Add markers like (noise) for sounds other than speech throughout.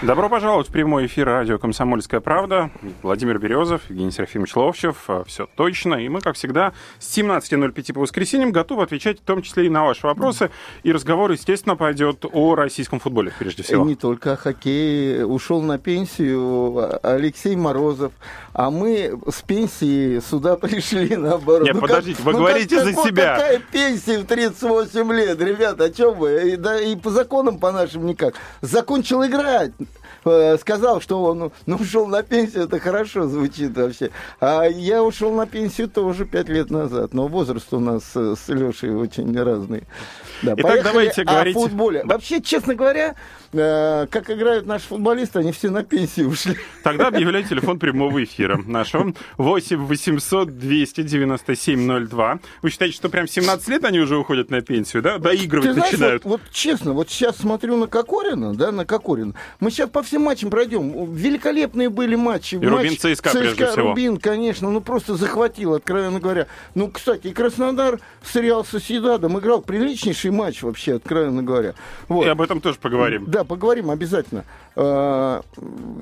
Добро пожаловать в прямой эфир радио «Комсомольская правда». Владимир Березов, Евгений Серафимович Ловчев. А, Все точно. И мы, как всегда, с 17.05 по воскресеньям готовы отвечать в том числе и на ваши вопросы. И разговор, естественно, пойдет о российском футболе, прежде всего. Не только о хоккее. Ушел на пенсию Алексей Морозов. А мы с пенсии сюда пришли (laughs) наоборот. Нет, Ну подождите, как- вы ну говорите как- за как- себя. Какая пенсия в 38 лет, ребята, о чем вы? И, да, и по законам по нашим никак. Закончил играть. Э, Сказал, что он ну, ушел на пенсию, это хорошо звучит вообще. А я ушел на пенсию тоже пять лет назад. Но возраст у нас э, с Лешей очень разный. Да, Итак, давайте о говорить- футболе. Да. Вообще, честно говоря, как играют наши футболисты, они все на пенсию ушли. Тогда объявляю телефон прямого эфира нашего. 8 800 297 02. Вы считаете, что прям 17 лет они уже уходят на пенсию, да? Доигрывать знаешь, начинают. Вот, вот честно, вот сейчас смотрю на Кокорина, да, на Кокорина. Мы сейчас по всем матчам пройдем. Великолепные были матчи. И Рубин ЦСКА, прежде всего. Рубин, конечно, ну просто захватил, откровенно говоря. Ну, кстати, и Краснодар с Реал Соседадом играл приличнейший матч вообще, откровенно говоря. Вот. И об этом тоже поговорим. Да, поговорим обязательно. А,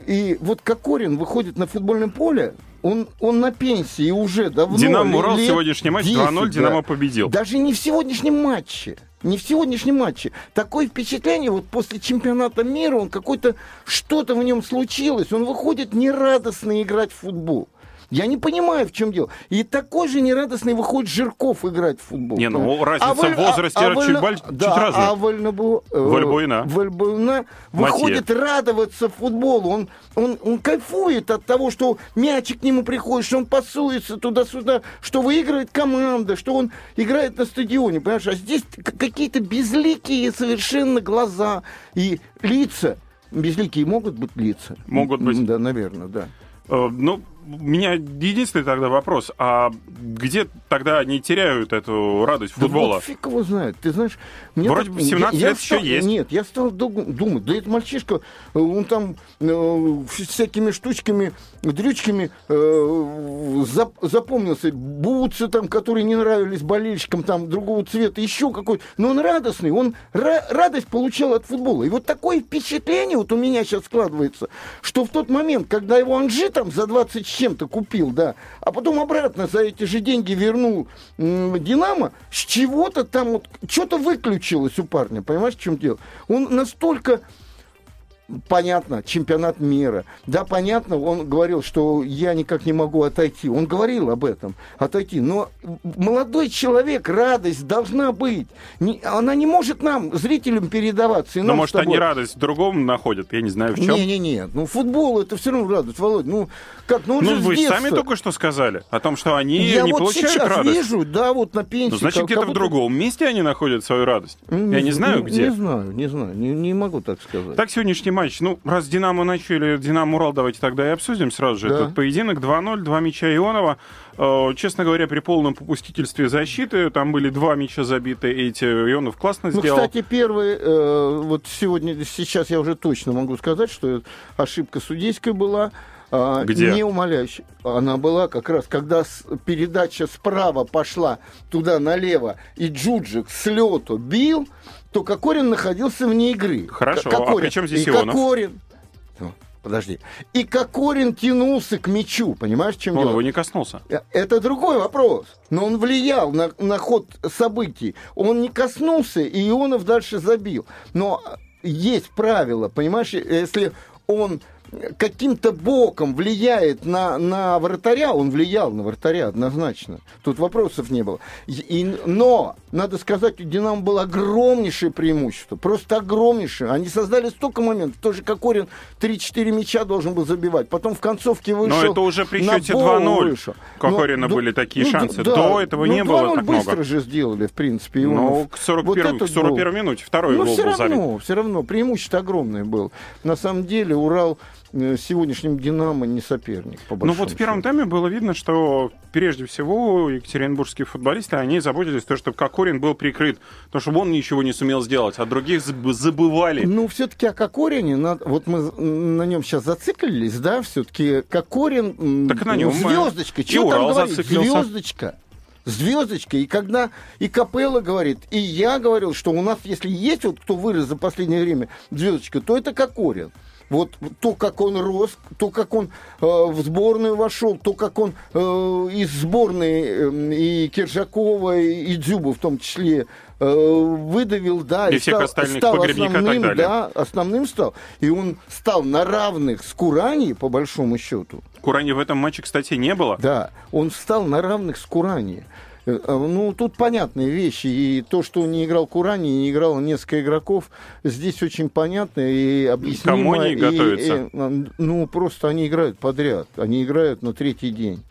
И вот Кокорин выходит на футбольное поле, он, он на пенсии уже давно. Динамо Урал, сегодняшний матч 10, 2-0, да. Динамо победил. Даже не в сегодняшнем матче. Не в сегодняшнем матче. Такое впечатление, вот после чемпионата мира, он какой-то, что-то в нем случилось. Он выходит нерадостно играть в футбол. Я не понимаю, в чем дело. И такой же нерадостный выходит Жирков играть в футбол. Не, ну, разница в возрасте чуть Вольно- баль- чуть да, разная. А Вольнобу- э, Вольбуина. Вольбуина выходит радоваться футболу. Он, он, он кайфует от того, что мячик к нему приходит, что он пасуется туда-сюда, что выигрывает команда, что он играет на стадионе. Понимаешь? А здесь какие-то безликие совершенно глаза и лица. Безликие могут быть лица? Могут быть. Да, наверное, да. Э, Ну, у меня единственный тогда вопрос. А где тогда они теряют эту радость Да футбола? вот фиг его знает. Ты знаешь, мне Вроде бы 17 лет стал- еще есть. Нет, я стал ду- думать, да это мальчишка, э, он там э, всякими штучками, дрючками э, зап- запомнился. Бутсы там, которые не нравились болельщикам, там другого цвета, еще какой-то. Но он радостный, он ра- радость получал от футбола. И вот такое впечатление вот у меня сейчас складывается, что в тот момент, когда его Анжи там за 20 с чем-то купил, да, а потом обратно за эти же деньги вернул Динамо, с чего-то там вот что-то выключилось у парня, понимаешь, в чем дело? Он настолько понятно, чемпионат мира. Да, понятно, он говорил, что я никак не могу отойти. Он говорил об этом, отойти. Но молодой человек, радость должна быть. Не- она не может нам, зрителям, передаваться. и нам может, они радость в другом находят, я не знаю в чем. Не-не-не, ну футбол это все равно радость, Володь. Ну, как, ну Ну, вы же сами только что сказали о том, что они Я не вот получают сейчас радость. вижу, да, вот на пенсии. Ну, значит, где-то в другом месте они находят свою радость. Я не знаю, где. Не знаю, не знаю, не, не могу так сказать. Так, сегодняшний матч. Ну, раз Динамо начали, Динамо Урал, давайте тогда и обсудим сразу же Да. этот поединок. 2-0, два мяча Ионова. Э, честно говоря, при полном попустительстве защиты, там были два мяча забиты, эти Ионов классно Ну, сделал. кстати, первый, э, вот сегодня, сейчас я уже точно могу сказать, что ошибка судейская была. а, Где? Не умоляющая. Она была как раз, когда с- передача справа пошла туда налево, и Джуджик с лету бил, то Кокорин находился вне игры. Хорошо, К- а при чем здесь и Ионов? Кокорин... Подожди. И Кокорин тянулся к мячу, понимаешь, чем Он дело? его не коснулся. Э, Это другой вопрос. Но он влиял на, на ход событий. Он не коснулся, и Ионов дальше забил. Но есть правило, понимаешь, если он каким-то боком влияет на, на вратаря, он влиял на вратаря однозначно. Тут вопросов не было. И- но, надо сказать, у «Динамо» было огромнейшее преимущество. Просто огромнейшее. Они создали столько моментов. Тоже Кокорин 3-4 мяча должен был забивать. Потом в концовке вышел. Но это уже при счете Боу 2:0. вышел. Кокорина Ну, были такие ну, шансы. да. До этого Ну, не было 2:0 так быстро много. же сделали, в принципе. Ну, к 41, Вот к этот 41 гол. минуте второй Ну, гол все был забит. равно, все равно, преимущество огромное было. На самом деле, Урал сегодняшним «Динамо» не соперник, Ну вот в первом счету. тайме было видно, что прежде всего екатеринбургские футболисты, они заботились то, чтобы Кокорин был прикрыт, потому что он ничего не сумел сделать, а других заб- забывали. Ну, все-таки о Кокорине, вот мы на нем сейчас зациклились, да, все-таки Кокорин, Так на нем звездочка, что там говорить. Звездочка, и когда и Капелла говорит, и я говорил, что у нас, если есть вот кто вырос за последнее время звездочка, то это Кокорин. Вот то, как он рос, то, как он э, в сборную вошел, то, как он э, из сборной э, и Киржакова, и Дзюбу в том числе э, выдавил, да, И всех остальных погребника и так основным, да, основным стал. И он стал на равных с Курани, по большому счету. Курани в этом матче, кстати, не было. Да, он встал на равных с Курани. Э, э, Ну, тут понятные вещи. И то, что не играл Курани, не играло несколько игроков, здесь очень понятно и объяснимо. Кому они И, готовятся? э, ну, просто они играют подряд. Они играют на третий день.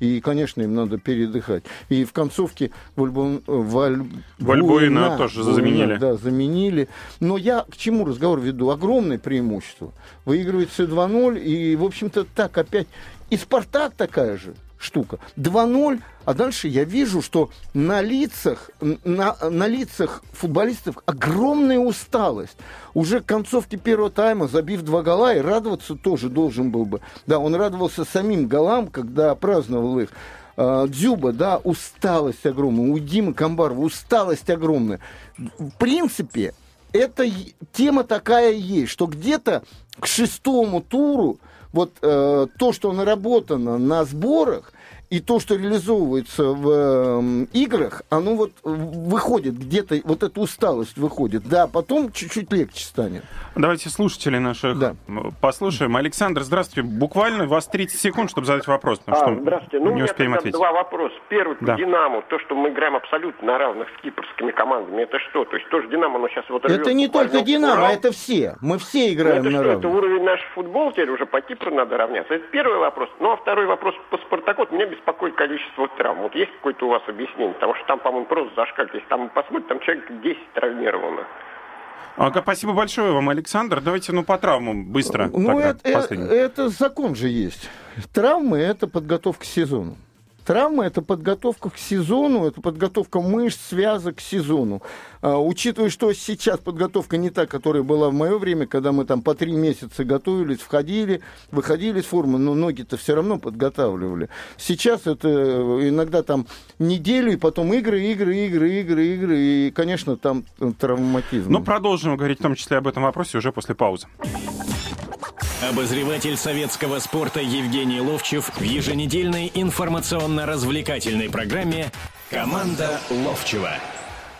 И, конечно, им надо передыхать. И в концовке Вальбу... Валь... Вальбуина тоже заменили. Да, заменили. Но я к чему разговор веду? Огромное преимущество. Выигрывается 2-0, и, в общем-то, так опять... И «Спартак» такая же штука. 2-0, а дальше я вижу, что на лицах, на, на лицах футболистов огромная усталость. Уже к концовке первого тайма, забив два гола, и радоваться тоже должен был бы. Да, он радовался самим голам, когда праздновал их. А, Дзюба, да, усталость огромная. У Димы Камбарова усталость огромная. В принципе, эта тема такая есть, что где-то к шестому туру вот э, то, что наработано на сборах, и то, что реализовывается в эм, играх, оно вот выходит где-то, вот эта усталость выходит. Да, потом чуть-чуть легче станет. Давайте слушателей наших Да. послушаем. Александр, здравствуйте. Буквально у вас 30 секунд, чтобы задать вопрос, потому А, что здравствуйте. Ну, у не меня успеем ответить. два вопроса. Первый Да. «Динамо». То, что мы играем абсолютно на равных с кипрскими командами, это что? То есть тоже «Динамо», но сейчас вот Это не только «Динамо», Урал. это все. Мы все Ну, играем это на что, это равных. уровень наш футбол теперь уже по Кипру надо равняться? Это первый вопрос. Ну, а второй вопрос по «Спартаку». Меня беспокоит количество травм. Вот есть какое-то у вас объяснение? Потому что там, по-моему, просто зашкалит. Если там посмотрите, там человек 10 травмировано. Ага, спасибо большое вам, Александр. Давайте, ну, по травмам быстро. Ну, тогда, это, э, это закон же есть. Травмы – это подготовка к сезону. Травма – это подготовка к сезону, это подготовка мышц, связок к сезону. А, учитывая, что сейчас подготовка не та, которая была в мое время, когда мы там по три месяца готовились, входили, выходили из формы, но ноги-то все равно подготавливали. Сейчас это э, иногда там неделю, и потом игры, игры, игры, игры, игры, и, конечно, там э, травматизм. Ну, продолжим говорить в том числе об этом вопросе уже после паузы. Обозреватель советского спорта Евгений Ловчев в еженедельной информационно-развлекательной программе «Команда Ловчева».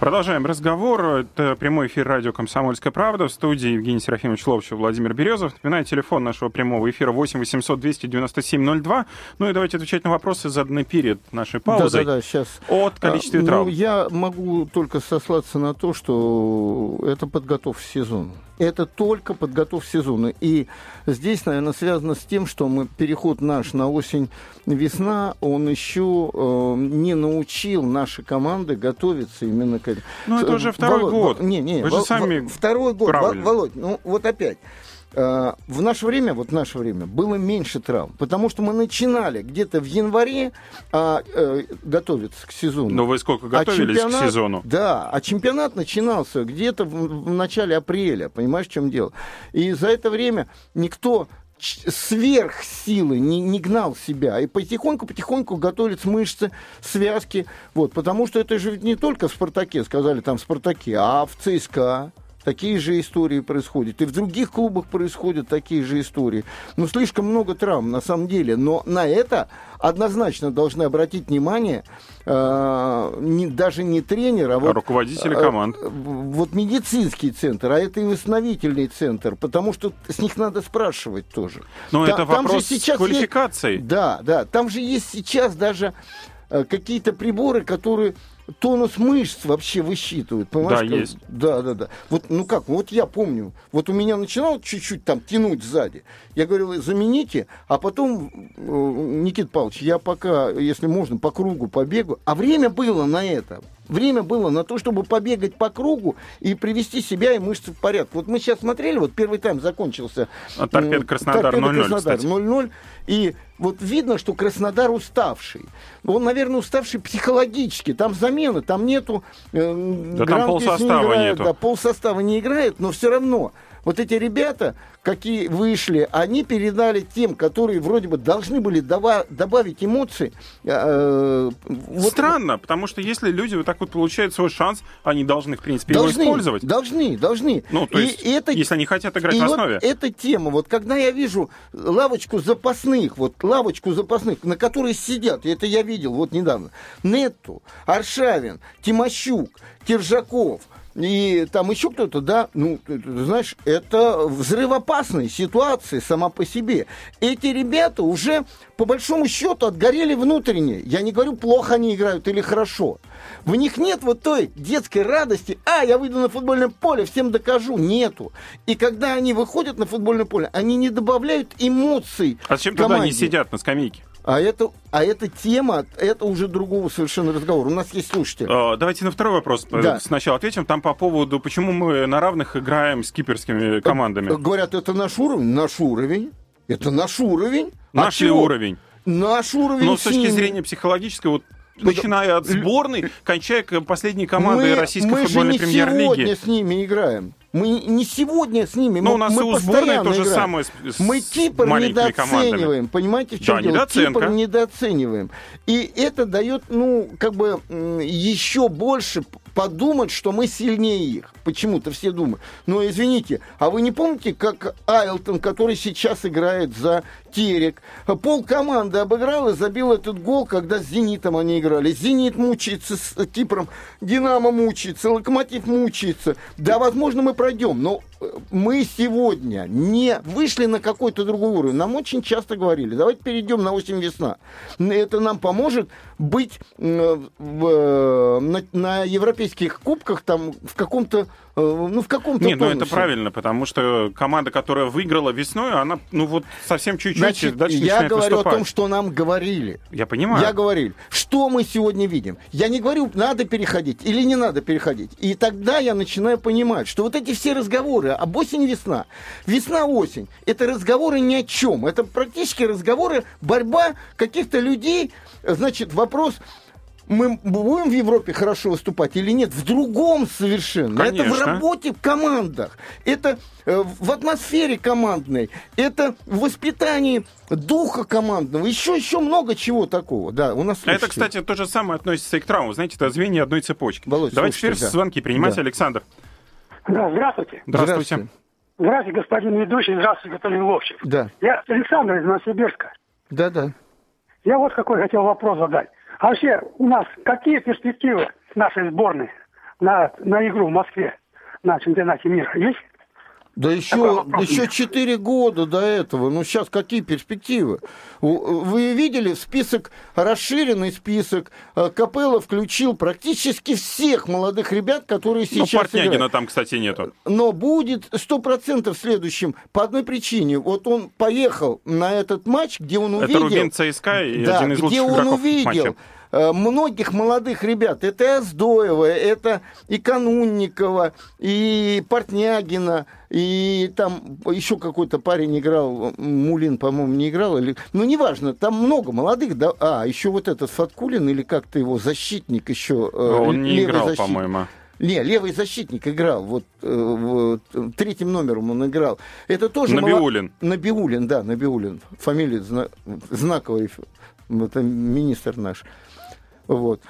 Продолжаем разговор. Это прямой эфир радио «Комсомольская правда». В студии Евгений Серафимович Ловчев, Владимир Березов. Напоминаю, телефон нашего прямого эфира 8 800 297 02. Ну и давайте отвечать на вопросы, заданные перед нашей паузой. Да-да-да, сейчас. От количества А, ну, травм. я могу только сослаться на то, что это подготовка к сезону. Это только подготовка к сезону. И здесь, наверное, связано с тем, что мы переход наш на осень-весна, он еще э, не научил наши команды готовиться именно к этому. Ну, это уже второй Володь, год. Не, не, Вы же Вол- сами Вол- второй год. правильно. Вол- Володь, ну вот опять. Э, В наше время, вот в наше время, было меньше травм, потому что мы начинали где-то в январе а, э, готовиться к сезону. Но вы сколько А готовились к чемпионат- сезону? Да, а чемпионат начинался где-то в, в начале апреля, понимаешь, в чем дело? И за это время никто сверх силы не, не гнал себя. И потихоньку-потихоньку готовились мышцы, связки. Вот, потому что это же ведь не только в «Спартаке», сказали там в «Спартаке», а в ЦСКА. Такие же истории происходят. И в других клубах происходят такие же истории. Ну, слишком много травм, на самом деле. Но на это однозначно должны обратить внимание э, не- даже не тренер, а вот... руководители э, команд. э, Вот медицинский центр, а это и восстановительный центр, потому что с них надо спрашивать тоже. Но Та- это там же вопрос сейчас квалификации. есть- Да, да. Там же есть сейчас даже э, какие-то приборы, которые тонус мышц вообще высчитывают. Понимаешь, Да, как- есть. Да, да, да. Вот, ну как, вот я помню, вот у меня начинал чуть-чуть там тянуть сзади. Я говорил, замените, а потом, э, Никит Павлович, я пока, если можно, по кругу побегу. А время было на это. Время было на то, чтобы побегать по кругу и привести себя и мышцы в порядок. Вот мы сейчас смотрели, вот первый тайм закончился. А Торпед Краснодар 0-0, кстати. 0-0. И вот видно, что Краснодар уставший. Он, наверное, уставший психологически. Там замены, там нету... Э, да там полсостава не играет, нету. Да, полсостава не играет, но все равно вот эти ребята, какие вышли, они передали тем, которые вроде бы должны были добавить эмоций. Э, вот, Странно, потому что если люди вот так вот получают свой шанс, они должны, в принципе, должны, его использовать. Должны, должны. Ну, то есть, и это, если они хотят играть и в основе. Вот эта тема, вот когда я вижу лавочку запасных, вот лавочку запасных, на которой сидят, это я видел вот недавно, Нетту, Аршавин, Тимощук, Киржаков – и там еще кто-то, да, ну, знаешь, это взрывоопасная ситуация сама по себе. Эти ребята уже, по большому счету, отгорели внутренне. Я не говорю, плохо они играют или хорошо. В них нет вот той детской радости, а, я выйду на футбольное поле, всем докажу. Нету. И когда они выходят на футбольное поле, они не добавляют эмоций А зачем тогда они сидят на скамейке? А это, а эта тема, это уже другого совершенно разговора. У нас есть слушатели. А, давайте на второй вопрос да. сначала ответим. Там по поводу, почему мы на равных играем с киперскими командами. Говорят, это наш уровень. Наш уровень. Это наш уровень. Наш а ли уровень? Наш уровень. Но с точки зрения психологической, вот начиная от сборной, кончая последней командой мы, российской мы футбольной премьер-лиги. Мы сегодня с ними играем. Мы не сегодня с ними, Но мы, у нас мы и у сборной то же самое с, с Мы Кипр недооцениваем, командами. понимаете, в чем да, дело? Недооценка. Кипр недооцениваем. И это дает, ну, как бы еще больше подумать, что мы сильнее их. Почему-то все думают. Но извините, а вы не помните, как Айлтон, который сейчас играет за Терек, пол команды обыграл и забил этот гол, когда с Зенитом они играли. Зенит мучается с Кипром, Динамо мучается, Локомотив мучается. Да, возможно, мы пройдем, но э, мы сегодня не вышли на какой-то другой уровень. Нам очень часто говорили, давайте перейдем на осень весна. Это нам поможет быть в, на, на европейских кубках там в каком-то Э, ну, в каком-то Нет, ну это правильно, потому что команда, которая выиграла весной, она, ну, вот совсем чуть-чуть Значит, дальше я говорю выступать. о том, что нам говорили. Я понимаю. Я говорил. Что мы сегодня видим? Я не говорю, надо переходить или не надо переходить. И тогда я начинаю понимать, что вот эти все разговоры об осень-весна, весна-осень, это разговоры ни о чем. Это практически разговоры, борьба каких-то людей. Значит, вопрос, мы будем в Европе хорошо выступать или нет, в другом совершенно. Конечно. Это в работе в командах, это э, в атмосфере командной, это в воспитании духа командного, еще, еще много чего такого. Да, у нас а это, кстати, то же самое относится и к травмам. Знаете, это звенья одной цепочки. Володь, Давайте теперь да. звонки принимать. Да. Александр. Да, здравствуйте. Здравствуйте. Здравствуйте. Здравствуйте, господин ведущий. Здравствуйте, господин Ловчев. Да. Я Александр из Новосибирска. Да, да. Я вот какой хотел вопрос задать. А вообще у нас какие перспективы нашей сборной на, на игру в Москве на чемпионате мира есть? Да еще, еще 4 года до этого. Ну, сейчас какие перспективы? Вы видели список, расширенный список. Э, Капелла включил практически всех молодых ребят, которые ну, сейчас Ну, Портнягина играют. там, кстати, нету. Но будет 100% в следующем по одной причине. Вот он поехал на этот матч, где он увидел... Это Рубин ЦСКА и да, один из лучших где он увидел матча многих молодых ребят. Это и Аздоева, это и Канунникова, и Портнягина, и там еще какой-то парень играл, Мулин, по-моему, не играл, или... ну, неважно, там много молодых, да, а, еще вот этот Фаткулин, или как-то его защитник еще. Э, он не играл, по-моему. Не, левый защитник играл, вот, э, вот третьим номером он играл. Это тоже Набиулин. Мало... Набиулин, да, Набиулин. Фамилия зна... знаковая, это министр наш. Вот.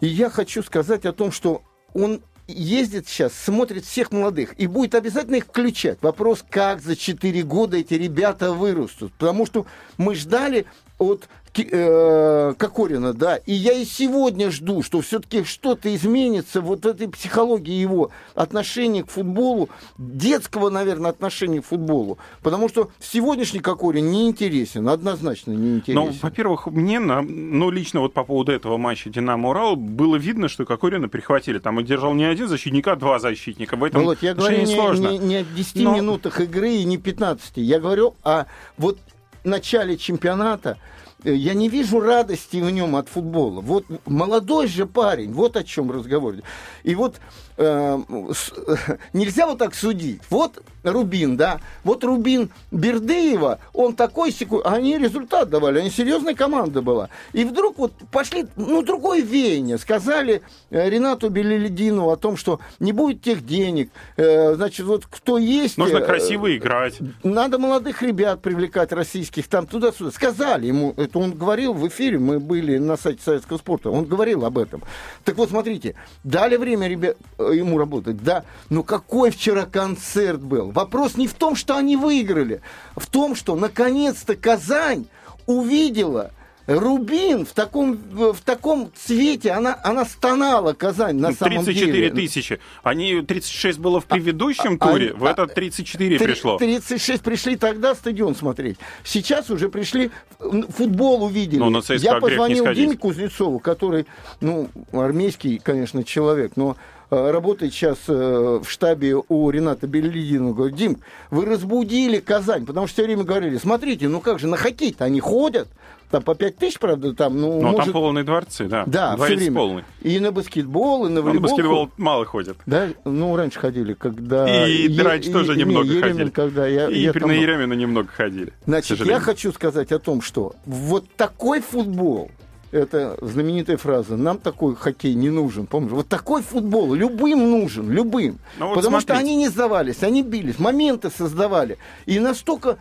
И я хочу сказать о том, что он ездит сейчас, смотрит всех молодых и будет обязательно их включать. Вопрос, как за 4 года эти ребята вырастут. Потому что мы ждали от э, Кокорина, да, и я и сегодня жду, что все-таки что-то изменится вот этой психологии его отношения к футболу, детского, наверное, отношения к футболу, потому что сегодняшний Кокорин не интересен, однозначно не интересен. Ну, во-первых, мне, ну, лично вот по поводу этого матча Динамо-Урал было видно, что Кокорина перехватили, там он держал не один защитник, а два защитника, в этом Володь, я говорю не, сложно. Не, не о 10 Но... минутах игры и не 15, я говорю о вот начале чемпионата, э, я не вижу радости в нем от футбола. Вот молодой же парень, вот о чем разговор. И вот э, с, (laughs) нельзя вот так судить. Вот Рубин, да, вот Рубин Бердыева, он такой секунд, они результат давали, они серьезная команда была. И вдруг вот пошли, ну, другое веяние. Сказали э, Ренату Белеледину о том, что не будет тех денег, э, значит, вот кто есть... Нужно э, красиво играть. Надо молодых ребят привлекать российских, там туда-сюда. Сказали ему, это он говорил в эфире, мы были на сайте советского спорта, он говорил об этом. Так вот, смотрите, дали время ребят, ему работать, да, но какой вчера концерт был? Вопрос не в том, что они выиграли, в том, что наконец-то Казань увидела Рубин в таком, в таком цвете, она, она стонала, Казань, на самом 34 деле. тысячи. Они 36 было в предыдущем а, туре, а, в этот 34 Три- пришло. 36 пришли тогда стадион смотреть. Сейчас уже пришли, футбол увидели. Ну, на ЦСКА Я позвонил. Диме Кузнецову, который, ну, армейский, конечно, человек, но э, работает сейчас э, в штабе у Рената Беллидина. Говорю, Дим, вы разбудили Казань, потому что все время говорили, смотрите, ну как же, на хоккей-то они ходят, там по 5 тысяч, правда, там, ну, Но может... там полные дворцы, да. Да, все Дворец время. полный. И на баскетбол, и на Ну, на волейбол. баскетбол мало ходят. Да, ну, раньше ходили, когда... И Е- раньше тоже и- немного не, Еремин, ходили. когда я, И я там на. Еремина немного ходили. Значит, я хочу сказать о том, что вот такой футбол, это знаменитая фраза, нам такой хоккей не нужен, помнишь? Вот такой футбол любым нужен, любым. Ну вот Потому что смотрите. они не сдавались, они бились, моменты создавали. И настолько,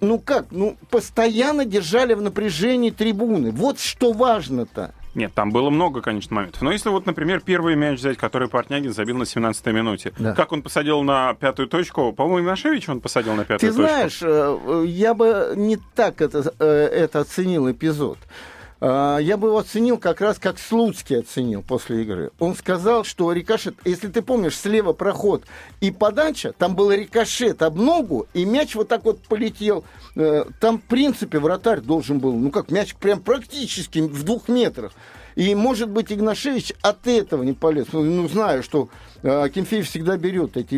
ну как, ну постоянно держали в напряжении трибуны. Вот что важно-то. Нет, там было много, конечно, моментов. Но если вот, например, первый мяч взять, который Портнягин забил на 17-й минуте. Да. Как он посадил на пятую точку? По-моему, Имашевич он посадил на Ты пятую точку. знаешь, э, э, я бы не так это, э, это оценил эпизод. А, Я бы его оценил как раз как Слуцкий оценил после игры. Он сказал, что рикошет, если ты помнишь, слева проход и подача, там был рикошет об ногу, и мяч вот так вот полетел. Э, Там, в принципе, вратарь должен был, ну как, мяч прям практически в двух метрах. И, может быть, Игнашевич от этого не полез. Ну, ну, знаю, что э, Акинфеев всегда берет эти,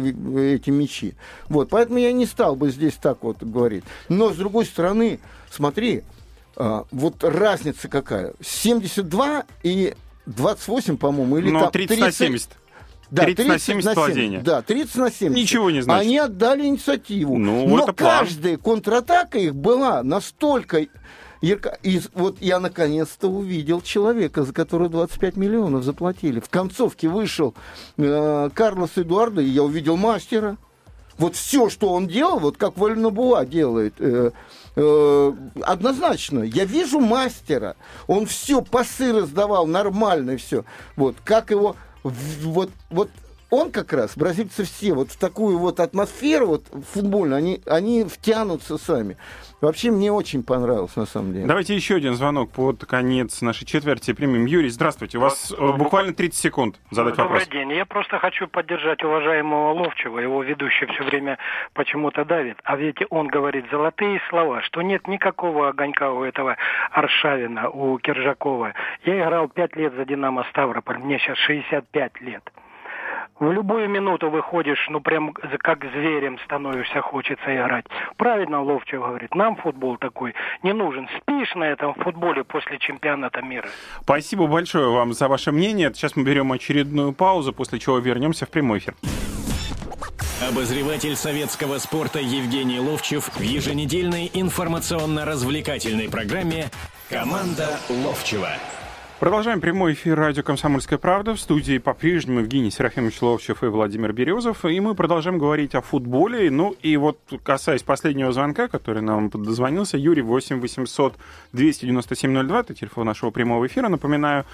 эти мячи. Вот, поэтому я не стал бы здесь так вот говорить. Но, с другой стороны, смотри, вот разница какая. 72 и 28, по-моему, или Ну, там 30 на 70. Да, 30 на 70 владения. Да, 30 на 70. Ничего не значит. Они отдали инициативу. Ну, Но это план. каждая контратака их была настолько ярко. И вот я наконец-то увидел человека, за которого 25 миллионов заплатили. В концовке вышел э, Карлос Эдуардо, и я увидел мастера. Вот все, что он делал, вот как Вальнабуа делает, э, э, однозначно. Я вижу мастера. Он все пасы раздавал, нормально все. Вот как его, вот, вот он как раз, бразильцы все, вот в такую вот атмосферу вот футбольную, они, они втянутся сами. Вообще мне очень понравилось, на самом деле. Давайте еще один звонок под конец нашей четверти примем. Юрий, здравствуйте. У вас э, буквально 30 секунд задать Добрый вопрос. день. Я просто хочу поддержать уважаемого Ловчева. Его ведущий все время почему-то давит. А ведь он говорит золотые слова, что нет никакого огонька у этого Аршавина, у Киржакова. Я играл пять лет за «Динамо Ставрополь». Мне сейчас 65 лет. В любую минуту выходишь, ну прям как зверем становишься, хочется играть. Правильно Ловчев говорит, нам футбол такой не нужен. Спишь на этом футболе после чемпионата мира. Спасибо большое вам за ваше мнение. Сейчас мы берем очередную паузу, после чего вернемся в прямой эфир. Обозреватель советского спорта Евгений Ловчев в еженедельной информационно-развлекательной программе «Команда Ловчева». Продолжаем прямой эфир радио «Комсомольская правда». В студии по-прежнему Евгений Серафимович Ловчев и Владимир Березов. И мы продолжаем говорить о футболе. Ну и вот касаясь последнего звонка, который нам дозвонился, Юрий 8 800 297 02, это телефон нашего прямого эфира, напоминаю.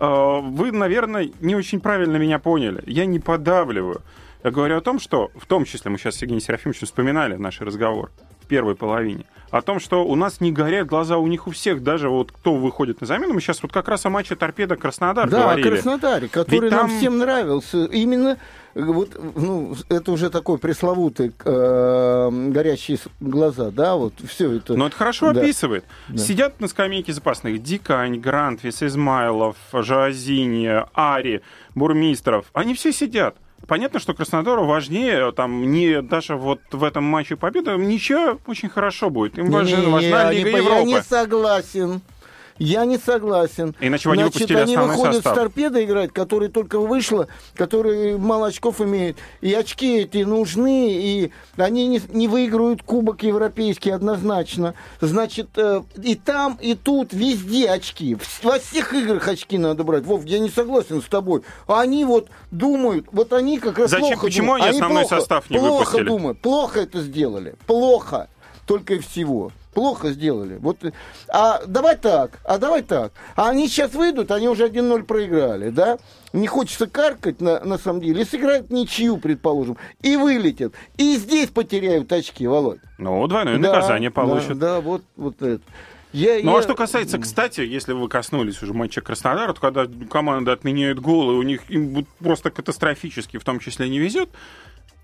Э, Вы, наверное, не очень правильно меня поняли. Я не подавливаю. Я говорю о том, что, в том числе, мы сейчас с Евгением Серафимовичем вспоминали наш разговор в первой половине, о том, что у нас не горят глаза у них у всех, даже вот кто выходит на замену. Мы сейчас вот как раз о матче Торпеда Краснодар Да, говорили. Краснодаре, который Ведь нам там- всем нравился. Именно э, вот, ну, это уже такой пресловутый э, горящие глаза, да, вот все это. Но это хорошо Да. описывает. Сидят на скамейке запасных Дикань, Грантвис, Измайлов, Жазини, Ари, Бурмистров. Они все сидят. Понятно, что Краснодару важнее, там, не даже вот в этом матче победа, ничего очень хорошо будет. Им важна, Не, важна не, Лига не, Европы. Я не согласен. Я не согласен. Иначе они Значит, выпустили они выходят состав. с торпедо играть, который только вышла, который мало очков имеет. И очки эти нужны, и они не, не выиграют кубок европейский однозначно. Значит, э, и там, и тут, везде очки. Во всех играх очки надо брать. Вов, я не согласен с тобой. А они вот думают, вот они как раз Зачем- плохо почему думают. они основной плохо, состав не плохо выпустили? думают, плохо это сделали. Плохо. Только и всего. Плохо сделали. Вот, а давай так, а давай так. А они сейчас выйдут, они уже 1-0 проиграли, да? Не хочется каркать на, на самом деле. И сыграют ничью, предположим. И вылетят. И здесь потеряют очки, Володь. Ну, двойное Да, наказание да, получат. Да, вот, вот это. Я, Ну я- а что касается, кстати, если вы коснулись уже матча Краснодара, то когда команда отменяет голы, у них им просто катастрофически в том числе не везет,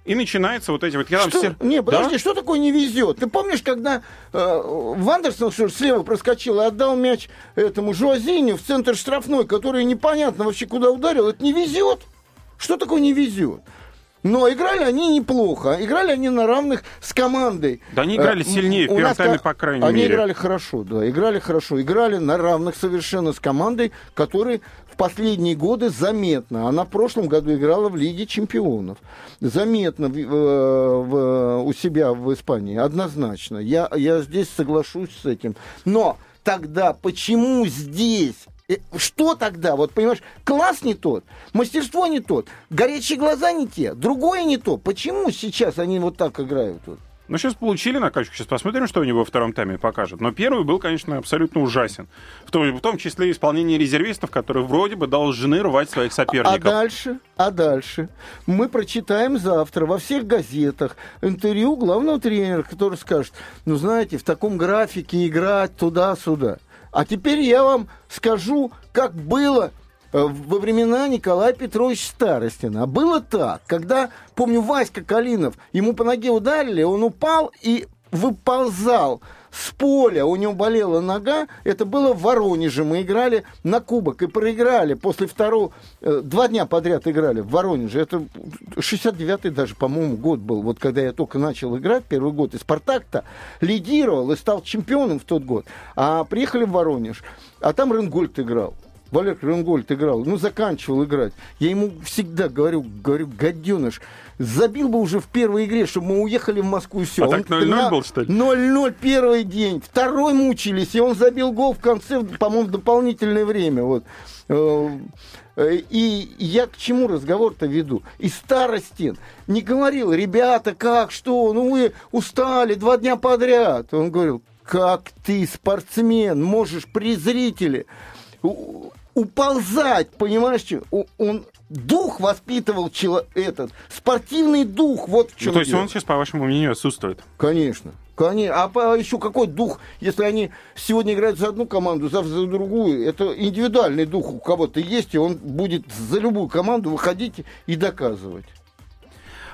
и начинается вот эти вот... Я там Что? все- Не, подожди, Да? что такое не везет? Ты помнишь, когда э, Вандерсон что слева проскочил и отдал мяч этому Жуазиню в центр штрафной, который непонятно вообще куда ударил? Это не везет? Что такое не везет? Но играли они неплохо. Играли они на равных с командой. Да они играли Э, сильнее, в первом тайме, по крайней они мере. играли хорошо, да, играли хорошо. Играли на равных совершенно с командой, которая в последние годы заметно. Она в прошлом году играла в Лиге чемпионов. Заметно в- э, в- у себя в Испании, однозначно. Я, я здесь соглашусь с этим. Но тогда почему здесь Э, Что тогда? Вот понимаешь, класс не тот, мастерство не тот, горячие глаза не те, другое не то. Почему сейчас они вот так играют? Вот? Ну, сейчас получили накачку, сейчас посмотрим, что у него во втором тайме покажет. Но первый был, конечно, абсолютно ужасен. В том, в том числе исполнение резервистов, которые вроде бы должны рвать своих А соперников. дальше, а дальше мы прочитаем завтра во всех газетах интервью главного тренера, который скажет, ну знаете, в таком графике играть туда-сюда. А теперь я вам скажу, как было во времена Николая Петровича Старостина. Было так, когда, помню, Васька Калинов, ему по ноге ударили, он упал и выползал с поля, у него болела нога, это было в Воронеже, мы играли на кубок и проиграли после второго, э, два дня подряд играли в Воронеже, это 69-й даже, по-моему, год был, вот когда я только начал играть, первый год, и Спартак-то лидировал и стал чемпионом в тот год, а приехали в Воронеж, а там Ренгольд играл, Валер Ренгольд играл, ну, заканчивал играть. Я ему всегда говорю, говорю, гаденыш, забил бы уже в первой игре, чтобы мы уехали в Москву и все. А так 0:0 был, что ли? 0-0 первый день, второй мучились, и он забил гол в конце, по-моему, в дополнительное время. Вот. Э, э, И я к чему разговор-то веду? И Старостин не говорил, ребята, как, что, ну вы устали два дня подряд. Он говорил, как ты, спортсмен, можешь при зрителе уползать, понимаешь, он дух воспитывал чело- этот, спортивный дух, вот в чем Ну, то есть дело. он сейчас, по вашему мнению, отсутствует. Конечно. Конечно. А по- еще какой дух, если они сегодня играют за одну команду, завтра за другую, это индивидуальный дух у кого-то есть, и он будет за любую команду выходить и доказывать.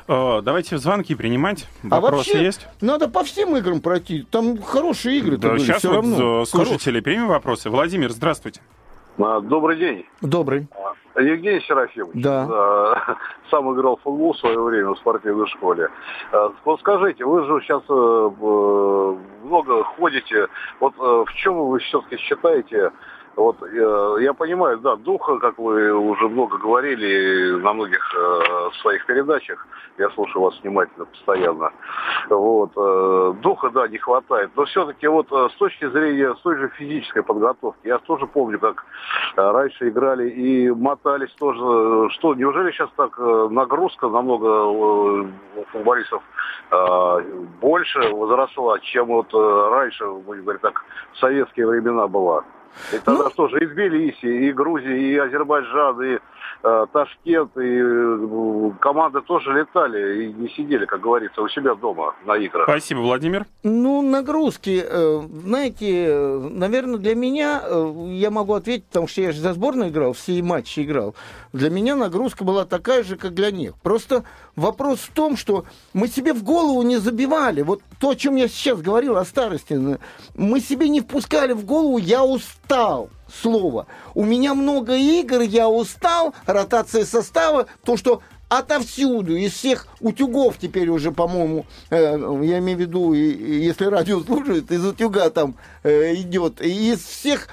Э, Давайте звонки принимать. а Вопросы вообще, есть? надо по всем играм пройти. Там хорошие игры Да, были, сейчас все вот равно. э, слушатели примем вопросы. Владимир, здравствуйте. А, Добрый день. Хорош- Добрый. Евгений Серафимович. Да. А, (laughs) Сам играл в футбол в свое время в спортивной школе. А, Вот скажите, вы же сейчас э, э, много ходите. Вот э, в чем вы все-таки считаете вот э, я понимаю, да, духа, как вы уже много говорили на многих э, своих передачах, я слушаю вас внимательно постоянно. Вот, э, духа, да, не хватает. Но все-таки вот э, с точки зрения с той же физической подготовки, я тоже помню, как э, раньше играли и мотались тоже. Что, неужели сейчас так э, нагрузка намного у футболистов больше возросла, чем вот раньше, будем говорить так, в советские времена была? Тогда Ну- что же, и Тбилиси, и Грузия, и Азербайджан, и Ташкент, и э, команды тоже летали и не сидели, как говорится, у себя дома на играх. Спасибо, Владимир. Ну, нагрузки, э, знаете, наверное, для меня, э, я могу ответить, потому что я же за сборную играл, все матчи играл. Для меня нагрузка была такая же, как для них. Просто вопрос в том, что мы себе в голову не забивали. Вот то, о чем я сейчас говорил о старости, э, мы себе не впускали в голову «я устал» слово. У меня много игр, я устал, ротация состава, то, что отовсюду, из всех утюгов теперь уже, по-моему, э, я имею в виду, и, и если радио служит, из утюга там э, идет, из всех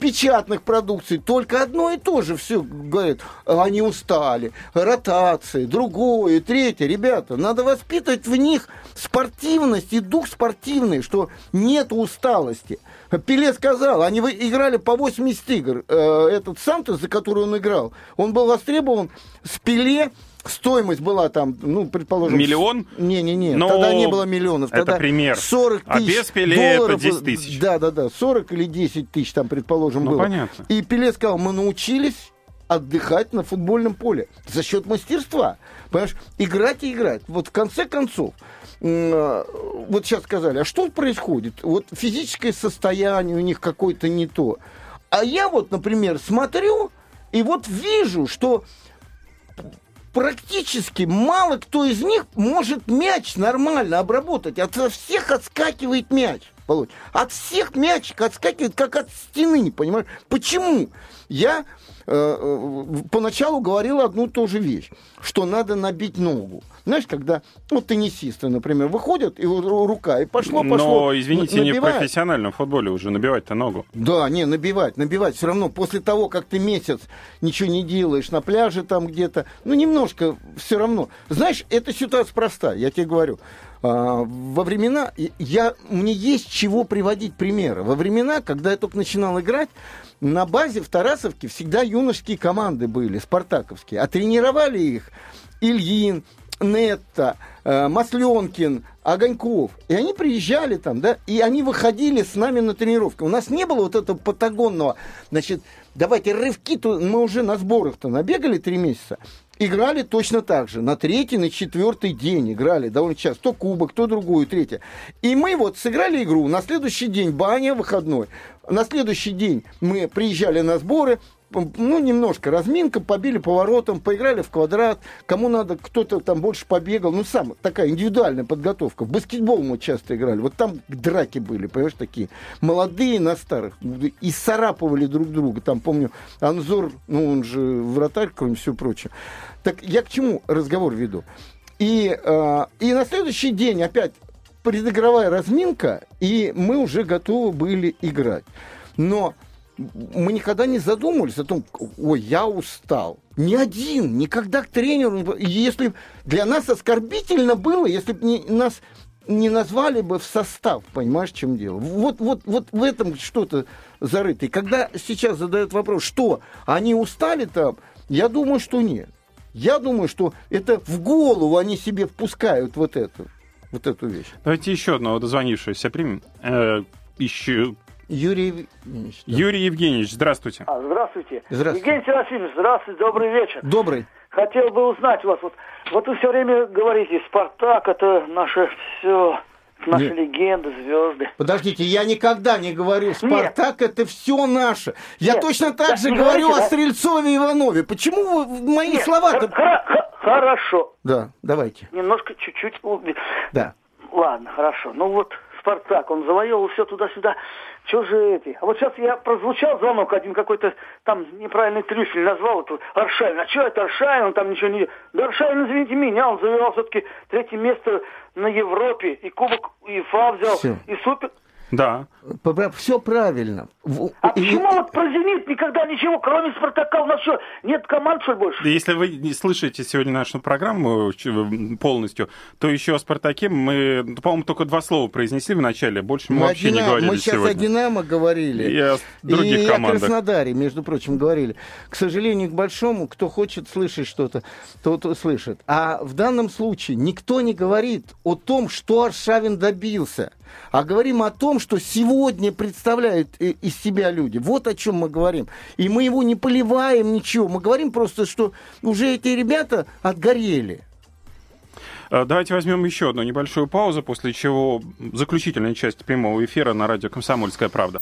печатных продукций только одно и то же все говорят. Они устали, ротации, другое, третье. Ребята, надо воспитывать в них спортивность и дух спортивный, что нет усталости. Пеле сказал, они играли по 80 игр. Э, этот Сантос, за который он играл, он был востребован с Пеле стоимость была там, ну, предположим... Миллион? Не-не-не, Но тогда не было миллионов. Тогда это пример. 40 а тысяч А без Пеле долларов, это 10 тысяч. Да-да-да, 40 или 10 тысяч там, предположим, ну, было. понятно. И Пеле сказал, мы научились отдыхать на футбольном поле за счет мастерства. Понимаешь, играть и играть. Вот в конце концов, э, вот сейчас сказали, а что происходит? Вот физическое состояние у них какое-то не то. А я вот, например, смотрю и вот вижу, что практически мало кто из них может мяч нормально обработать. От всех отскакивает мяч. Володь. От всех мячик отскакивает, как от стены, понимаешь? Почему? Я э, э, поначалу говорил одну и ту же вещь, что надо набить ногу. Знаешь, когда ну, теннисисты, например, выходят, и рука, и пошло, пошло. Но, извините, набивает. не в профессиональном футболе уже набивать-то ногу. Да, не, набивать, набивать. Все равно после того, как ты месяц ничего не делаешь на пляже там где-то, ну, немножко все равно. Знаешь, эта ситуация простая, я тебе говорю. А, во времена, я, мне есть чего приводить примеры. Во времена, когда я только начинал играть, на базе в Тарасовке всегда юношеские команды были, спартаковские. А тренировали их Ильин, Нетта, э, Масленкин, Огоньков. И они приезжали там, да, и они выходили с нами на тренировки. У нас не было вот этого патагонного, значит, давайте рывки, то мы уже на сборах-то набегали три месяца играли точно так же. На третий, на четвертый день играли довольно часто. То кубок, то другую, третье. И мы вот сыграли игру. На следующий день баня, выходной. На следующий день мы приезжали на сборы, ну, немножко разминка, побили поворотом, поиграли в квадрат, кому надо, кто-то там больше побегал, ну, сам, такая индивидуальная подготовка. В баскетбол мы часто играли, вот там драки были, понимаешь, такие, молодые на старых, и сарапывали друг друга, там, помню, Анзор, ну, он же вратарь, кроме всего прочего. Так я к чему разговор веду? И, э, и на следующий день опять предыгровая разминка, и мы уже готовы были играть. Но мы никогда не задумывались о том, ой, я устал. Ни один, никогда к тренеру. Если для нас оскорбительно было, если бы нас не назвали бы в состав, понимаешь, в чем дело? Вот, вот, вот в этом что-то зарыто. И когда сейчас задают вопрос, что, они устали там, я думаю, что нет. Я думаю, что это в голову они себе впускают вот эту, вот эту вещь. Давайте еще одного дозвонившегося примем. Э, еще Юрий Евгеньевич. Да. Юрий Евгеньевич, здравствуйте. А, здравствуйте. Здравствуйте. Евгений Серафимович, здравствуйте, добрый вечер. Добрый. Хотел бы узнать у вас, вот, вот вы все время говорите, Спартак это наше все, наши Нет. легенды, звезды. Подождите, я никогда не говорю, Спартак Нет. это все наше. Я Нет. точно так да, же говорю говорите, о да? Стрельцове и Иванове. Почему вы мои Нет. слова-то... Хорошо. Да, давайте. Немножко, чуть-чуть. Да. Ладно, хорошо. Ну вот, Спартак, он завоевал все туда-сюда. Что же эти? А вот сейчас я прозвучал звонок один какой-то там неправильный трюфель назвал это Аршавин. А что это Аршавин? Он там ничего не... Да Аршавин, извините меня, он завоевал все-таки третье место на Европе. И Кубок ИФА взял, Все. и Супер... Да. Все правильно. А и... почему вот про «Зенит» никогда ничего, кроме «Спартака», у нас что, нет команд, что ли, больше? Если вы не слышите сегодня нашу программу полностью, то еще о «Спартаке» мы, по-моему, только два слова произнесли в начале, больше мы, мы вообще Динамо, не говорили Мы сейчас сегодня. о «Динамо» говорили. И о других и командах. о Краснодаре, между прочим, говорили. К сожалению, к большому, кто хочет слышать что-то, тот слышит. А в данном случае никто не говорит о том, что Аршавин добился а говорим о том, что сегодня представляют э, из себя люди. Вот о чем мы говорим. И мы его не поливаем ничего. Мы говорим просто, что уже эти ребята отгорели. Э, давайте возьмем еще одну небольшую паузу, после чего заключительная часть прямого эфира на радио «Комсомольская правда».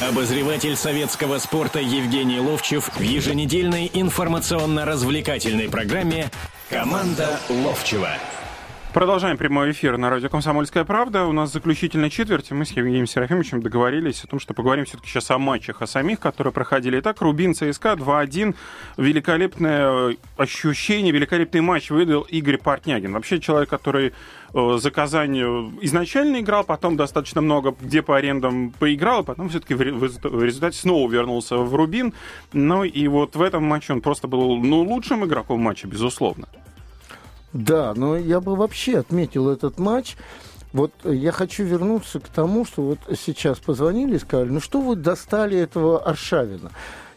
Обозреватель советского спорта Евгений Ловчев в еженедельной информационно-развлекательной программе «Команда Ловчева». Продолжаем прямой эфир на радио «Комсомольская правда». У нас заключительная четверть, мы с Евгением Серафимовичем договорились о том, что поговорим все-таки сейчас о матчах, о самих, которые проходили. Итак, Рубин ЦСКА 2-1. Великолепное ощущение, великолепный матч выдал Игорь Портнягин. Вообще человек, который э, за Казань изначально играл, потом достаточно много где по арендам поиграл, а потом все-таки в результате снова вернулся в Рубин. Ну и вот в этом матче он просто был ну, лучшим игроком матча, безусловно. Да, но я бы вообще отметил этот матч. Вот я хочу вернуться к тому, что вот сейчас позвонили и сказали, ну что вы достали этого Аршавина?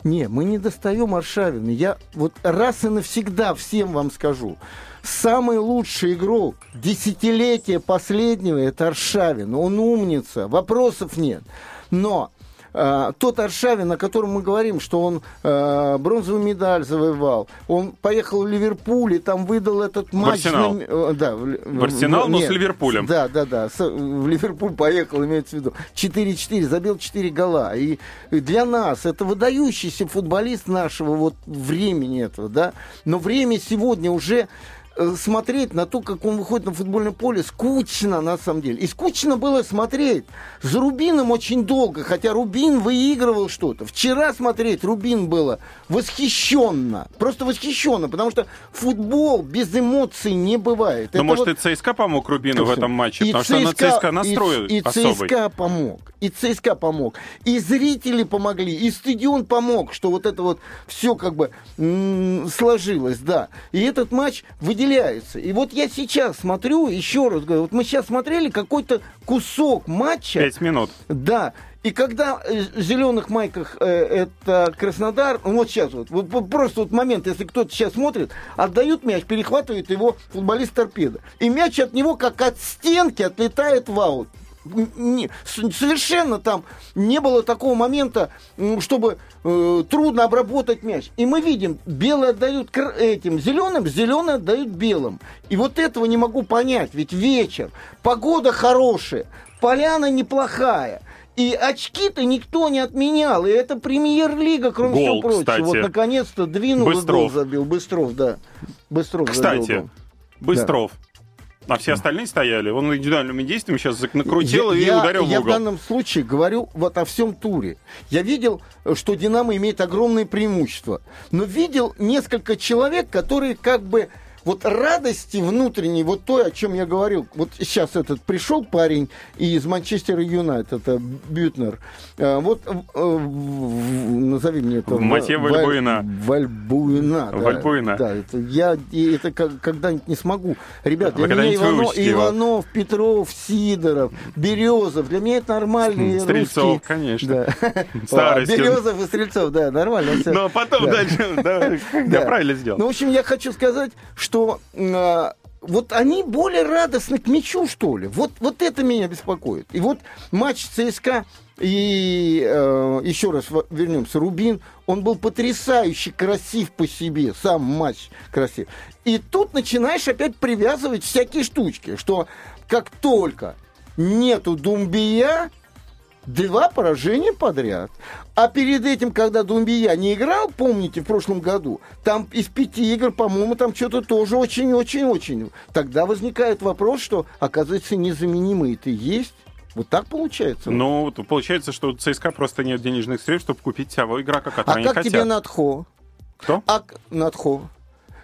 Не, мы не достаем Аршавина. Я вот раз и навсегда всем вам скажу. Самый лучший игрок десятилетия последнего – это Аршавин. Он умница, вопросов нет. Но тот Аршавин, о котором мы говорим, что он э, бронзовую медаль завоевал, он поехал в Ливерпуль и там выдал этот матч. В Арсенал. На, да, в, в Арсенал, но нет, с Ливерпулем. Да, да, да. В Ливерпуль поехал, имеется в виду. 4-4, забил 4 гола. И для нас это выдающийся футболист нашего вот времени этого, да. Но время сегодня уже Э, смотреть на то, как он выходит на футбольное поле, скучно на самом деле. И скучно было смотреть. За Рубином очень долго, хотя Рубин выигрывал что-то. Вчера смотреть Рубин было восхищенно. Просто восхищенно, потому что футбол без эмоций не бывает. Это может, вот... и ЦСКА помог Рубину в этом матче, и потому ЦСКА, что на ЦСКА настрой и, и особый. ЦСКА помог. И ЦСКА помог. И зрители помогли, и стадион помог, что вот это вот все как бы м- сложилось, да. И этот матч выделяется выделяются. И вот я сейчас смотрю, еще раз говорю, вот мы сейчас смотрели какой-то кусок матча. Пять минут. Да. И когда в зеленых майках э, это Краснодар, ну, вот сейчас вот, вот просто вот момент, если кто-то сейчас смотрит, отдают мяч, перехватывает его футболист торпеда. И мяч от него как от стенки отлетает в аут не, совершенно там не было такого момента, чтобы э, трудно обработать мяч. И мы видим, белые отдают этим зеленым, зеленые отдают белым. И вот этого не могу понять, ведь вечер, погода хорошая, поляна неплохая. И очки-то никто не отменял. И это премьер-лига, кроме гол, всего прочего. Кстати. Вот наконец-то двинул Быстров. и гол забил. Быстров, да. Быстров Кстати, забил гол. Быстров. Да. А все остальные стояли. Он индивидуальными действиями сейчас накрутил я, и ударил я в угол. Я в данном случае говорю вот о всем туре. Я видел, что «Динамо» имеет огромное преимущество. Но видел несколько человек, которые как бы вот радости внутренней, вот то, о чем я говорил, вот сейчас этот пришел парень из Манчестера Юнайтед, это Бютнер, а, вот э, назови мне это. Матье Вальбуина. Вальбуина. Да, Вальбуина. Да, это, я это когда-нибудь не смогу. Ребят, для меня Иванов, Иванов, Петров, Сидоров, Березов, для меня это нормальные Стрельцов, русские. конечно. Да. (laughs) Березов и Стрельцов, да, нормально. Но потом дальше, (laughs) я правильно сделал. Ну, в общем, я хочу сказать, что что э, вот они более радостны к мячу, что ли. Вот, вот это меня беспокоит. И вот матч ЦСКА и э, еще раз вернемся, Рубин, он был потрясающе красив по себе, сам матч красив. И тут начинаешь опять привязывать всякие штучки, что как только нету Думбия, Два поражения подряд. А перед этим, когда Думбия не играл, помните, в прошлом году, там из пяти игр, по-моему, там что-то тоже очень-очень-очень. Тогда возникает вопрос, что, оказывается, незаменимые это есть. Вот так получается. Ну, получается, что у ЦСКА просто нет денежных средств, чтобы купить того игрока, который а они хотят. А как тебе Надхо? Кто? А, Надхо.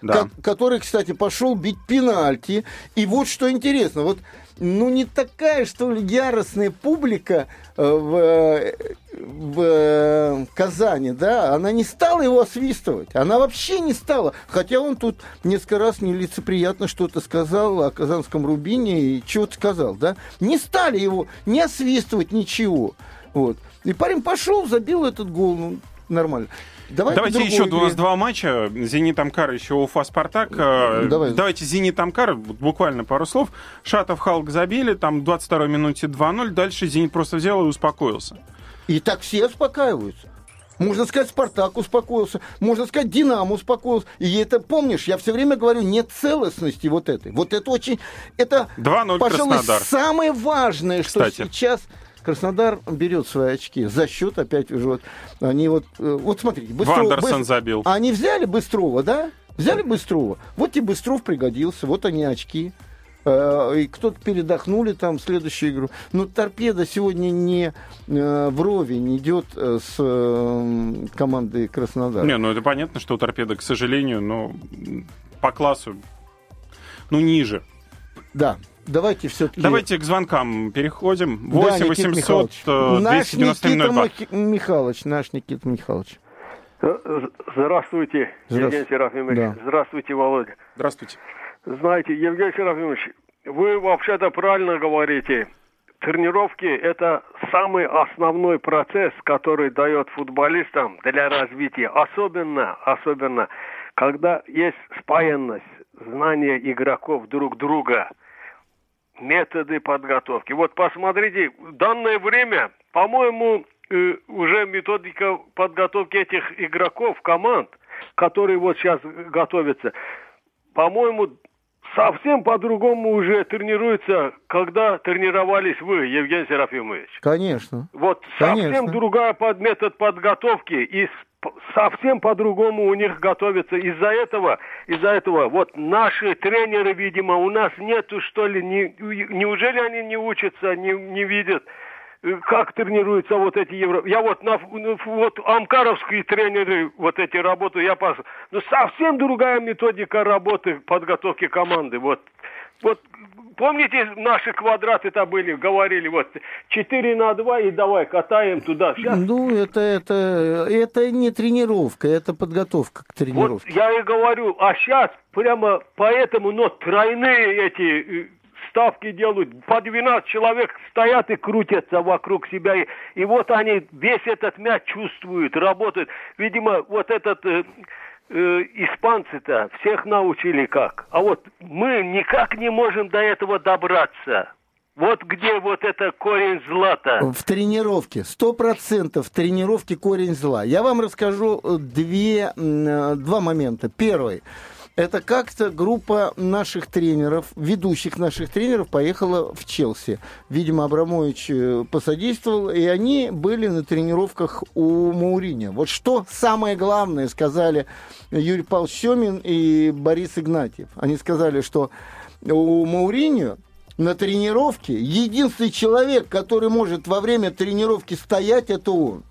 Да. который, кстати, пошел бить пенальти. И вот что интересно, вот ну, не такая, что ли, яростная публика э, в, в э, Казани, да, она не стала его освистывать. Она вообще не стала. Хотя он тут несколько раз нелицеприятно что-то сказал о казанском Рубине и чего-то сказал, да. Не стали его не освистывать ничего. Вот. И парень пошел, забил этот гол. Ну, нормально. Давай Давайте еще игре. у нас два матча. Зенит Амкар, еще Уфа Спартак. Э, Давай. Давайте Зенит Амкар, буквально пару слов. Шатов Халк забили, там 22 минуте 2-0. Дальше Зенит просто взял и успокоился. И так все успокаиваются. Можно сказать, Спартак успокоился. Можно сказать, Динамо успокоился. И это, помнишь, я все время говорю, нет целостности вот этой. Вот это очень... Это, пожалуй, Краснодар. самое важное, Кстати. что сейчас Краснодар берет свои очки за счет, опять уже вот, они вот, э, вот смотрите, Быстров, Вандерсон забил. Они взяли Быстрова, да? Взяли Быстрова. Вот и Быстров пригодился, вот они очки. э, и кто-то передохнули там в следующую игру. Но торпеда сегодня не э, вровень идет э, с э, командой Краснодара. Не, ну это понятно, что у торпеда, к сожалению, но по классу, ну, ниже. Да, давайте все-таки... Давайте к звонкам переходим. 8 Да, Никита 800 Михайлович. э, Наш 297 Никита 02. Махи- Михайлович, наш Никита Михайлович. Здравствуйте, Здравствуйте. Евгений Серафимович. Да. Здравствуйте, Володя. Здравствуйте. Знаете, Евгений Серафимович, вы вообще-то правильно говорите. Тренировки – это самый основной процесс, который дает футболистам для развития. Особенно, особенно, когда есть спаянность, знания игроков друг друга, методы подготовки. Вот посмотрите, в данное время, по-моему, э, уже методика подготовки этих игроков, команд, которые вот сейчас готовятся, по-моему, совсем по-другому уже тренируются, когда тренировались вы, Евгений Серафимович. Конечно. Вот Конечно. совсем другая под метод подготовки и совсем по-другому у них готовятся. Из-за этого, из-за этого, вот наши тренеры, видимо, у нас нету что ли, не, неужели они не учатся, не, не видят, э, как тренируются вот эти евро... Я вот на ну, вот амкаровские тренеры вот эти работают, я пас. Ну совсем другая методика работы подготовки команды. Вот, вот помните наши квадраты-то были, говорили вот 4 на 2 и давай катаем туда. Сейчас Ну, это, это, это не тренировка, это подготовка к Вот тренировке. я и говорю, а сейчас прямо поэтому, но тройные эти э, ставки делают, по 12 человек стоят и крутятся вокруг себя, и, и вот они весь этот мяч чувствуют, работают. Видимо, вот этот э, э, испанцы-то всех научили как, а вот мы никак не можем до этого добраться. Вот где вот это корень зла-то. В тренировке, сто процентов в тренировке корень зла. Я вам расскажу э, две, э, два момента. Первый. Это как-то группа наших тренеров, ведущих наших тренеров, поехала в Челси. Видимо, Абрамович э, посодействовал, и они были на тренировках у Маурини. Вот что самое главное сказали Юрий Павлович Семин и Борис Игнатьев. Они сказали, что у Мауринio на тренировке единственный человек, который может во время тренировки стоять, это он.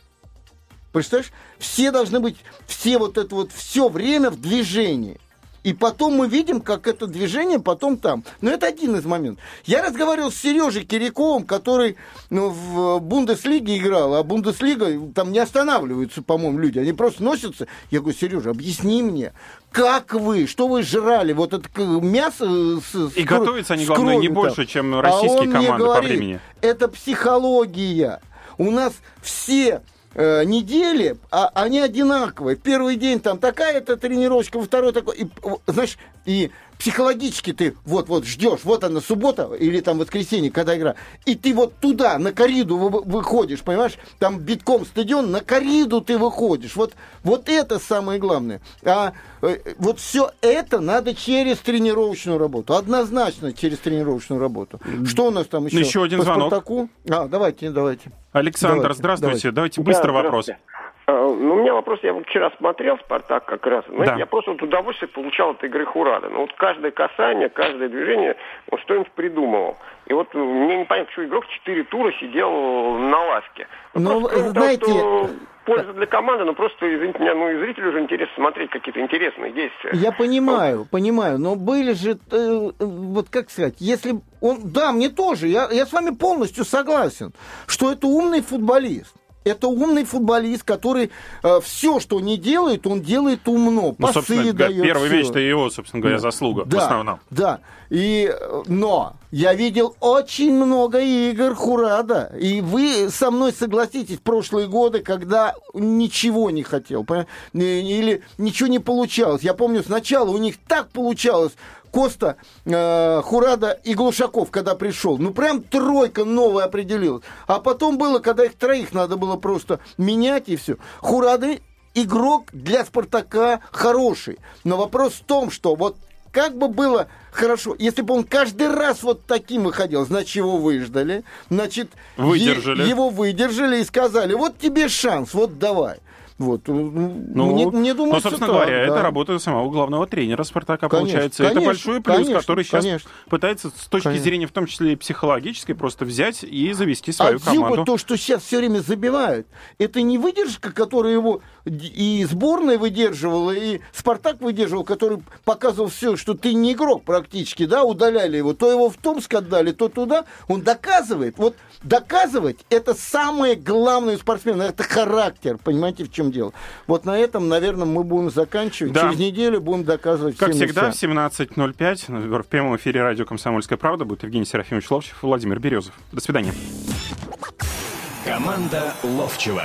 Представляешь? Все должны быть, все вот это вот, все время в движении. И потом мы видим, как это движение потом там. Но это один из моментов. Я разговаривал с Сережей Киряковым, который ну, в Бундеслиге играл, а Бундеслига там не останавливаются, по-моему, люди. Они просто носятся. Я говорю, Сережа, объясни мне, как вы, что вы жрали? Вот это мясо с, с И кро- готовятся они, с главное, не больше, там. чем А российские он мне команды по говорит, времени. Это психология. У нас все э, недели, а, они одинаковые. Первый день там такая-то тренировочка, во второй такой. И, знаешь, и психологически ты вот-вот ждешь, вот она суббота или там воскресенье, когда игра, и ты вот туда, на кориду вы- выходишь, понимаешь, там битком стадион, на кориду ты выходишь. Вот, вот это самое главное. А э, вот все это надо через тренировочную работу. Однозначно через тренировочную работу. Что у нас там еще? Еще один По звонок. Спартаку? А, давайте, давайте. Александр, Давайте, здравствуйте. давайте. Давайте быстро Да, вопрос. здравствуйте. А, Ну, у меня вопрос, я вот вчера смотрел «Спартак» как раз, знаете, Да. я просто вот удовольствие получал от игры Хурада. Ну, вот каждое касание, каждое движение, он что-нибудь придумывал. И вот э, мне непонятно, что игрок 4 тура сидел на лавке. Ну, просто кроме знаете- того, что польза для команды, но просто, извините меня, ну, и зрителю уже интересно смотреть какие-то интересные действия. Я понимаю, понимаю, но были же, э, вот как сказать, если он, да, мне тоже, я, я с вами полностью согласен, что это умный футболист. Это умный футболист, который все, что не делает, он делает умно. Ну, собственно, дает. первый всё. мяч-то его, собственно говоря, Да. заслуга в Да, основном. Да, и, э, но я видел очень много игр Хурада. И вы со мной согласитесь, прошлые годы, когда ничего не хотел, э, или ничего не получалось. Я помню, сначала у них так получалось, Коста, э, Хурада и Глушаков, когда пришел. Ну, прям тройка новая определилась. А потом было, когда их троих надо было просто менять и все. Хурада игрок для Спартака хороший. Но вопрос в том, что вот как бы было хорошо, если бы он каждый раз вот таким выходил, значит, его выждали, значит, Выдержали. его выдержали и сказали, вот тебе шанс, вот давай. Вот. Ну, Ну, мне, мне ну, думается, собственно так, говоря, да. это работа самого главного тренера Спартака Конечно, получается. это конечно, большой плюс, конечно, который сейчас конечно. пытается с точки Конечно. зрения, в том числе и психологической, просто взять и завести свою а Дзюба, команду. то, что сейчас все время забивают, это не выдержка, которую его и сборная выдерживала, и Спартак выдерживал, который показывал все, что ты не игрок практически, да, удаляли его. То его в Томск отдали, то туда. Он доказывает. Вот доказывать это самое главное у спортсмена. Это характер. Понимаете, в чем дело? Вот на этом, наверное, мы будем заканчивать. Да. Через неделю будем доказывать Как всегда, вся. в 17.05 в прямом эфире радио «Комсомольская правда» будет Евгений Серафимович Ловчев и Владимир Березов. До свидания. Команда Ловчева